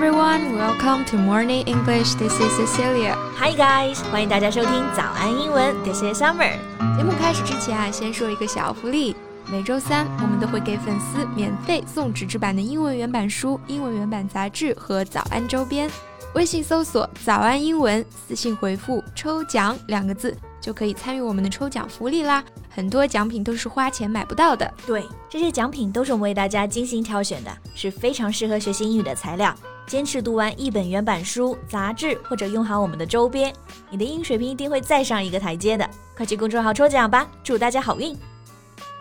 everyone, welcome to Morning English. This is Cecilia. Hi guys，欢迎大家收听早安英文。This is Summer。节目开始之前啊，先说一个小福利。每周三，我们都会给粉丝免费送纸质版的英文原版书、英文原版杂志和早安周边。微信搜索“早安英文”，私信回复“抽奖”两个字，就可以参与我们的抽奖福利啦。很多奖品都是花钱买不到的。对，这些奖品都是我们为大家精心挑选的，是非常适合学习英语的材料。坚持读完一本原版书、杂志，或者用好我们的周边，你的英语水平一定会再上一个台阶的。快去公众号抽奖吧，祝大家好运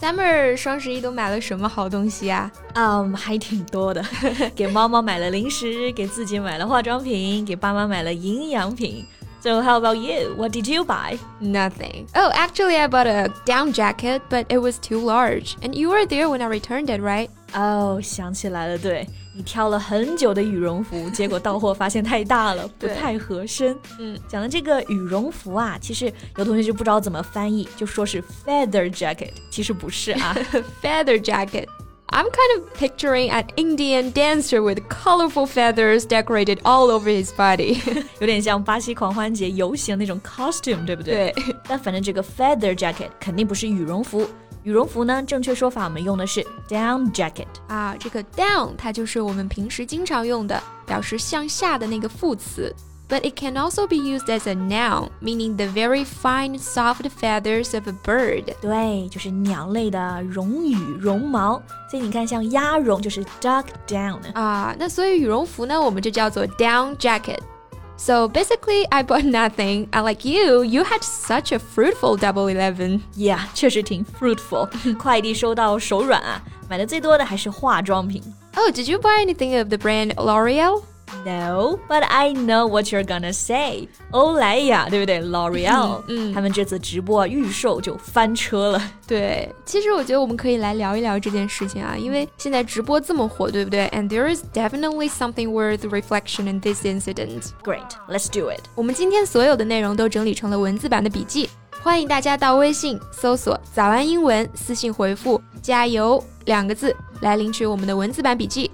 ！Summer 双十一都买了什么好东西啊？嗯，还挺多的，给猫猫买了零食，给自己买了化妆品，给爸妈买了营养品。So how about you? What did you buy? Nothing. Oh, actually, I bought a down jacket, but it was too large. And you were there when I returned it, right? 哦，想起来了，对你挑了很久的羽绒服，结果到货发现太大了，不太合身。嗯，讲的这个羽绒服啊，其实有同学就不知道怎么翻译，就说是 feather jacket，其实不是啊，feather jacket。 I'm kind of picturing an Indian dancer with colorful feathers decorated all over his body，有点像巴西狂欢节游行那种 costume，对不对？对。但反正这个 feather jacket 肯定不是羽绒服。羽绒服呢，正确说法我们用的是 down jacket 啊，这个 down 它就是我们平时经常用的表示向下的那个副词。 But it can also be used as a noun, meaning the very fine, soft feathers of a bird. 对，就是鸟类的绒羽、绒毛。所以你看，像鸭绒就是 duck down 啊。那所以羽绒服呢，我们就叫做 down jacket。so basically, I bought nothing. Unlike you, you had such a fruitful Double Eleven. Yeah，确实挺 fruitful，快递收到手软啊。买的最多的还是化妆品。Oh, did you buy anything of the brand L'Oreal? No, but I know what you're gonna say. 欧莱雅，对不对？L'Oreal，嗯，他们这次直播预售就翻车了。对，其实我觉得我们可以来聊一聊这件事情啊，因为现在直播这么火，对不对？And there is definitely something worth reflection in this incident. Great, let's do it. 我们今天所有的内容都整理成了文字版的笔记，欢迎大家到微信搜索“早安英文”，私信回复“加油”两个字来领取我们的文字版笔记。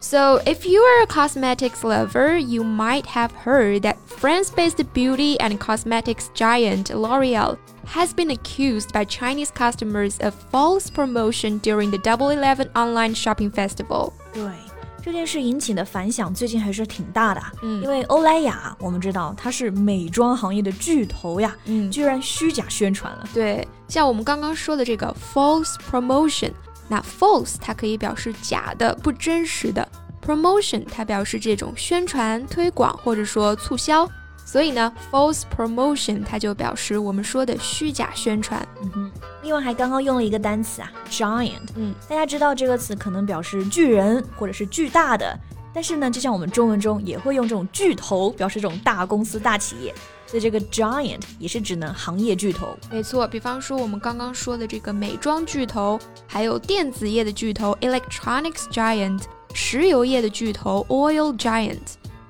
So, if you are a cosmetics lover, you might have heard that France based beauty and cosmetics giant L'Oreal has been accused by Chinese customers of false promotion during the Double Eleven online shopping festival. 对。这件事引起的反响最近还是挺大的，嗯，因为欧莱雅我们知道它是美妆行业的巨头呀，嗯，居然虚假宣传了。对，像我们刚刚说的这个 false promotion。 那 false 它可以表示假的、不真实的，promotion 它表示这种宣传、推广或者说促销。所以呢，false promotion 它就表示我们说的虚假宣传。嗯哼，另外还刚刚用了一个单词啊，giant。嗯，大家知道这个词可能表示巨人或者是巨大的，但是呢，就像我们中文中也会用这种巨头表示这种大公司、大企业。所以这个 giant 也是指能行业巨头。没错，比方说我们刚刚说的这个美妆巨头，还有电子业的巨头 electronics giant，石油业的巨头 oil giant。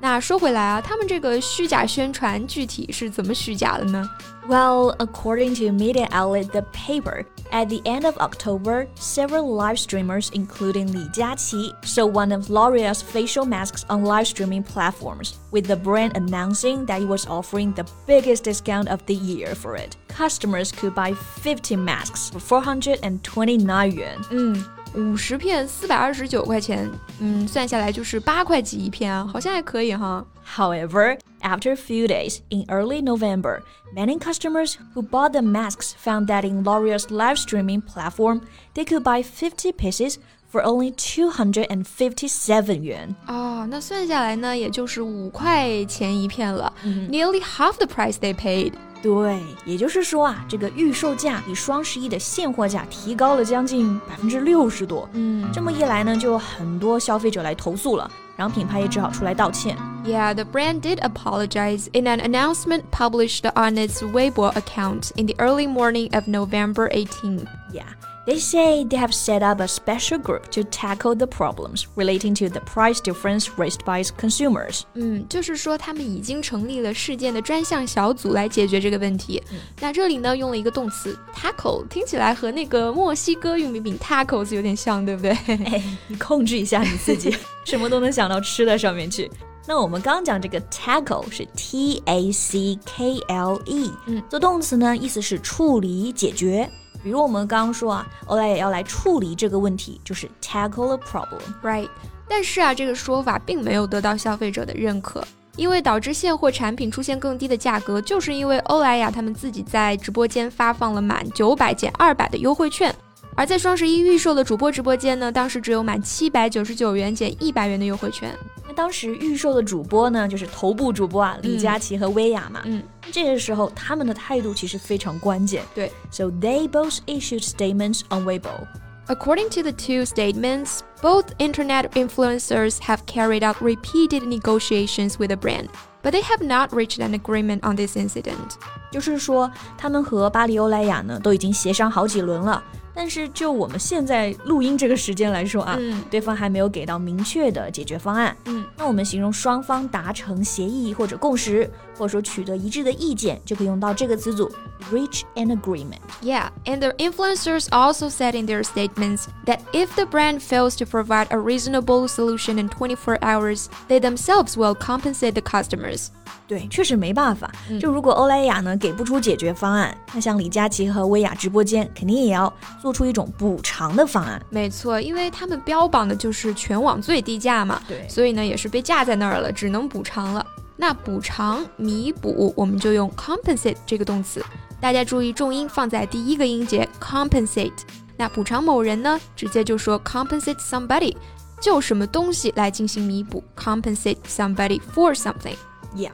那说回来啊，他们这个虚假宣传具体是怎么虚假的呢？Well, according to media outlet The Paper, at the end of October, several live streamers, including Li Jiaqi, sold one of L'Oreal's facial masks on live streaming platforms, with the brand announcing that it was offering the biggest discount of the year for it. Customers could buy 50 masks for 429 yuan. 嗯。 五十片四百二十九块钱，嗯，算下来就是八块几一片啊，好像还可以哈。However, after a few days, in early November, many customers who bought the masks found that in L'Oreal's live streaming platform, they could buy 50 pieces for only 257 yuan. 哦，那算下来呢，也就是五块钱一片了，nearly half the price they paid. 对，也就是说啊，这个预售价比双十一的现货价提高了将近百分之六十多。嗯，这么一来呢，就有很多消费者来投诉了，然后品牌也只好出来道歉。Yeah, the brand did apologize in an announcement published on its Weibo account in the early morning of November 18. Yeah. They say they have set up a special group to tackle the problems relating to the price difference raised by consumers. 嗯，就是说他们已经成立了事件的专项小组来解决这个问题。那这里呢用了一个动词 tackle，听起来和那个墨西哥玉米饼 tacos 有点像，对不对？哎，你控制一下你自己，什么都能想到吃的上面去。那我们刚讲这个 tackle 是 T A C K L E，嗯，做动词呢，意思是处理、解决。 比如我们刚刚说啊，欧莱雅要来处理这个问题，就是 tackle a problem。Right，但是啊，这个说法并没有得到消费者的认可，因为导致现货产品出现更低的价格，就是因为欧莱雅他们自己在直播间发放了满九百减二百的优惠券，而在双十一预售的主播直播间呢，当时只有满七百九十九元减一百元的优惠券。那当时预售的主播呢，就是头部主播啊，李佳琦和薇娅嘛。嗯，这个时候他们的态度其实非常关键。对，So they both issued statements on Weibo. According to the two statements, both internet influencers have carried out repeated negotiations with the brand, but they have not reached an agreement on this incident. 就是说，他们和巴黎欧莱雅呢都已经协商好几轮了， 但是就我们现在录音这个时间来说啊，嗯对方还没有给到明确的解决方案。嗯，那我们形容双方达成协议或者共识，或者说取得一致的意见，就可以用到这个词组 reach an agreement。Yeah, and the influencers also said in their statements that if the brand fails to provide a reasonable solution in 24 hours, they themselves will compensate the customers. 对，确实没办法。就如果欧莱雅呢给不出解决方案，那像李佳琦和薇娅直播间肯定也要做出一种补偿的方案。没错，因为他们标榜的就是全网最低价嘛，对所以呢也是被架在那儿了，只能补偿了。那补偿、弥补，我们就用 compensate 这个动词。大家注意重音放在第一个音节 compensate。那补偿某人呢，直接就说 compensate somebody，就什么东西来进行弥补，compensate somebody for something。 Yeah.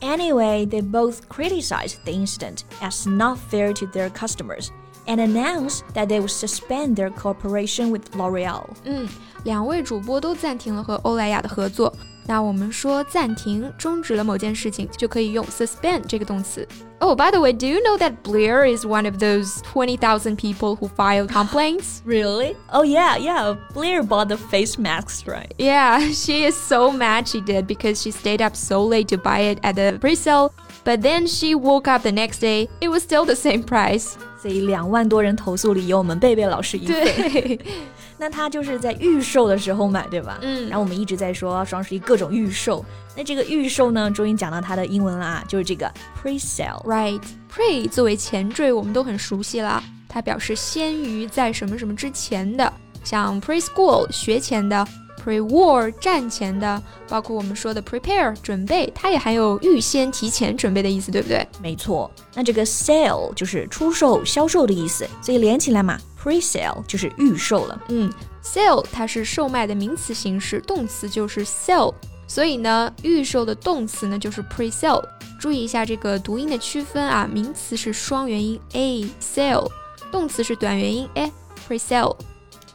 Anyway, they both criticized the incident as not fair to their customers and announced that they would suspend their cooperation with L'Oreal. 嗯，两位主播都暂停了和欧莱雅的合作。 那我们说暂停、终止了某件事情，就可以用 suspend 这个动词。Oh, by the way, do you know that Blair is one of those 20,000 people who filed complaints? Really? Oh, yeah, yeah. Blair bought the face masks, right? Yeah, she is so mad she did because she stayed up so late to buy it at the pre-sale. But then she woke up the next day, it was still the same price. 所以两万多人投诉里有我们贝贝老师一份。对， 那它就是在预售的时候买，对吧？嗯然后我们一直在说双十一各种预售，那这个预售呢，终于讲到它的英文啦，就是这个 pre-sale。Right, pre 作为前缀，我们都很熟悉啦。它表示先于在什么什么之前的，像 preschool 学前的，pre-war 战前的，包括我们说的 prepare 准备，它也含有预先、提前准备的意思，对不对？没错，那这个 sale 就是出售、销售的意思，所以连起来嘛，pre-sale 就是预售了。嗯，sale 它是售卖的名词形式，动词就是 sell，所以呢，预售的动词呢就是 pre-sale。注意一下这个读音的区分啊，名词是双元音 a sale，动词是短元音 a pre-sale。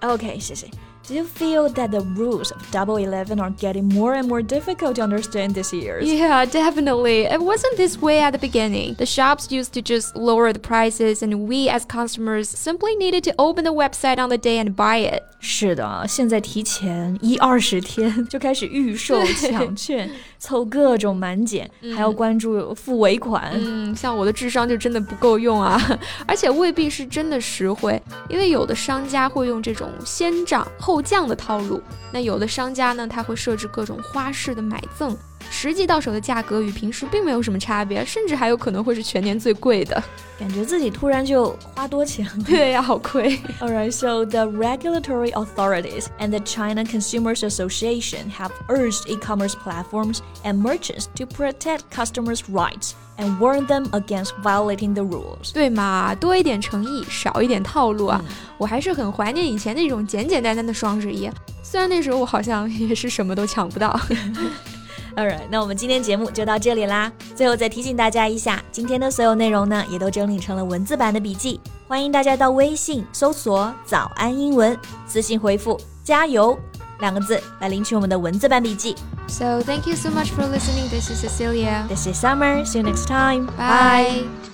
OK，谢谢。Do you feel that the rules of Double Eleven are getting more and more difficult to understand these years? Yeah, definitely. It wasn't this way at the beginning. The shops used to just lower the prices, and we as customers simply needed to open the website on the day and buy it. 是的，现在提前一二十天就开始预售抢券， 凑各种满减，还要关注付尾款。嗯，像我的智商就真的不够用啊，而且未必是真的实惠，因为有的商家会用这种先涨后降的套路，那有的商家呢，他会设置各种花式的买赠，实际到手的价格与平时并没有什么差别，甚至还有可能会是全年最贵的。感觉自己突然就花多钱了。对呀，好亏。Alright, so the regulatory authorities and the China Consumers Association have urged e-commerce platforms and merchants to protect customers' rights and warn them against violating the rules. 对嘛，多一点诚意，少一点套路啊！我还是很怀念以前那种简简单单的双十一，虽然那时候我好像也是什么都抢不到。Alright，那我们今天节目就到这里啦。最后再提醒大家一下，今天的所有内容呢，也都整理成了文字版的笔记，欢迎大家到微信搜索“早安英文”，私信回复“加油”两个字来领取我们的文字版笔记。So thank you so much for listening. This is Cecilia. This is Summer. See you next time. Bye.